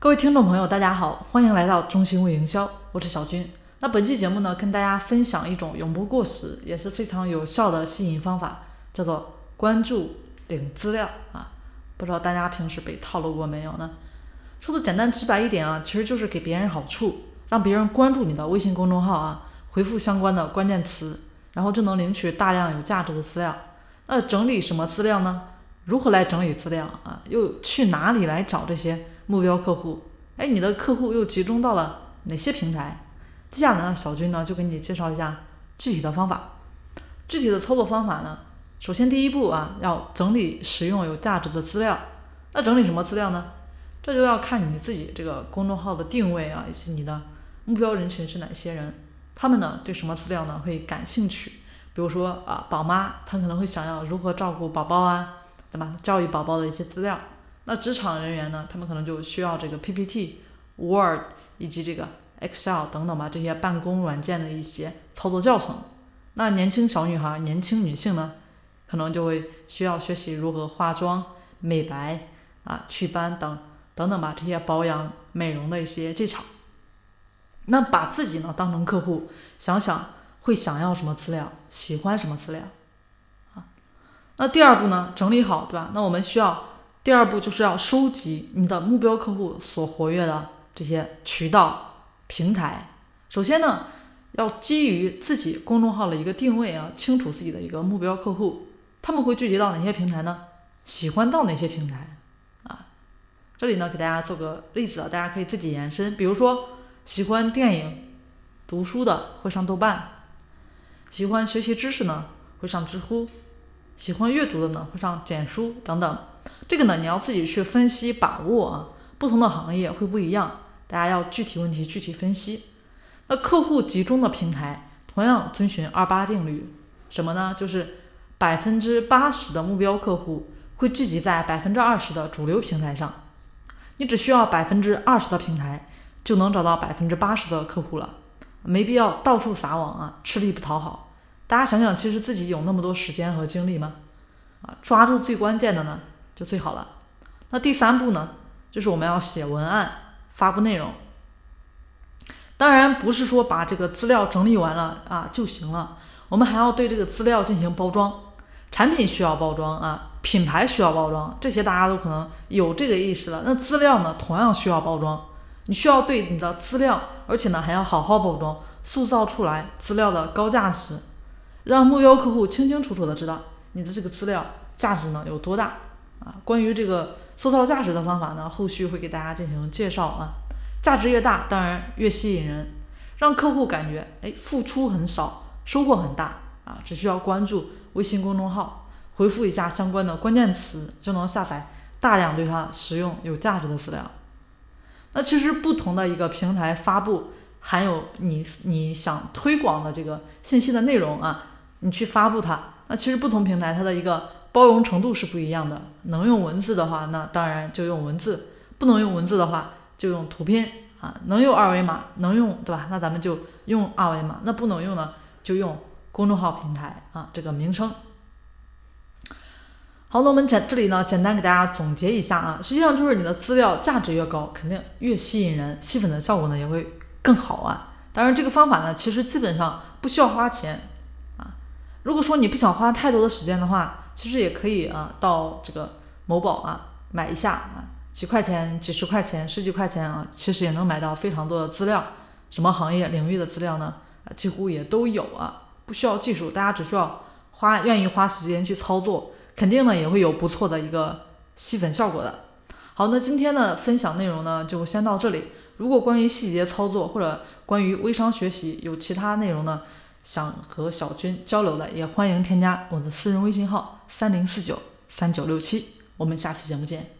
各位听众朋友，大家好，欢迎来到中心微营销，我是小军。那本期节目呢，跟大家分享一种永不过时，也是非常有效的吸引方法，叫做关注领资料啊。不知道大家平时被套路过没有呢？说的简单直白一点啊，其实就是给别人好处，让别人关注你的微信公众号啊，回复相关的关键词，然后就能领取大量有价值的资料。那整理什么资料呢？如何来整理资料啊？又去哪里来找这些目标客户？哎，你的客户又集中到了哪些平台？接下来呢，小军呢就给你介绍一下具体的方法。具体的操作方法呢，首先第一步啊，要整理使用有价值的资料。那整理什么资料呢？这就要看你自己这个公众号的定位啊，以及你的目标人群是哪些人，他们呢对什么资料呢会感兴趣？比如说啊，宝妈她可能会想要如何照顾宝宝啊，对吧？教育宝宝的一些资料。那职场人员呢，他们可能就需要这个 PPT、Word 以及这个 Excel 等等吧，这些办公软件的一些操作教程。那年轻小女孩、年轻女性呢，可能就会需要学习如何化妆、美白啊、祛斑等。等等吧，这些保养美容的一些技巧。那把自己呢当成客户，想想会想要什么资料，喜欢什么资料啊？那第二步呢，整理好，对吧？那我们需要第二步就是要收集你的目标客户所活跃的这些渠道平台。首先呢，要基于自己公众号的一个定位啊，清楚自己的一个目标客户，他们会聚集到哪些平台呢？喜欢到哪些平台啊？这里呢，给大家做个例子啊，大家可以自己延伸。比如说，喜欢电影、读书的会上豆瓣；喜欢学习知识呢，会上知乎；喜欢阅读的呢，会上简书等等。这个呢，你要自己去分析把握啊。不同的行业会不一样，大家要具体问题具体分析。那客户集中的平台，同样遵循二八定律，什么呢？就是百分之八十的目标客户会聚集在百分之二十的主流平台上。你只需要百分之二十的平台，就能找到百分之八十的客户了，没必要到处撒网啊，吃力不讨好。大家想想，其实自己有那么多时间和精力吗？啊，抓住最关键的呢，就最好了。那第三步呢，就是我们要写文案，发布内容。当然不是说把这个资料整理完了啊就行了，我们还要对这个资料进行包装。产品需要包装啊，品牌需要包装，这些大家都可能有这个意识了。那资料呢，同样需要包装。你需要对你的资料，而且呢还要好好包装，塑造出来资料的高价值，让目标客户清清楚楚的知道你的这个资料价值呢有多大啊。关于这个塑造价值的方法呢，后续会给大家进行介绍啊。价值越大，当然越吸引人，让客户感觉哎付出很少，收获很大啊，只需要关注。微信公众号回复一下相关的关键词，就能下载大量对它实用有价值的资料。那其实不同的一个平台发布含有你你想推广的这个信息的内容啊，你去发布它，那其实不同平台它的一个包容程度是不一样的。能用文字的话，那当然就用文字；不能用文字的话，就用图片啊。能用二维码，能用对吧？那咱们就用二维码。那不能用呢，就用。公众号平台啊，这个名称。好，那我们简这里呢，简单给大家总结一下啊，实际上就是你的资料价值越高，肯定越吸引人，吸粉的效果呢也会更好啊。当然，这个方法呢，其实基本上不需要花钱啊。如果说你不想花太多的时间的话，其实也可以啊，到这个某宝啊买一下啊，几块钱、几十块钱、十几块钱啊，其实也能买到非常多的资料。什么行业领域的资料呢？啊，几乎也都有啊。不需要技术，大家只需要花愿意花时间去操作，肯定呢。也会有不错的一个吸粉效果的。好，那今天的分享内容呢。就先到这里。如果关于细节操作或者关于微商学习有其他内容呢，想和小军交流的，也欢迎添加我的私人微信号三零四九三九六七。我们下期节目见。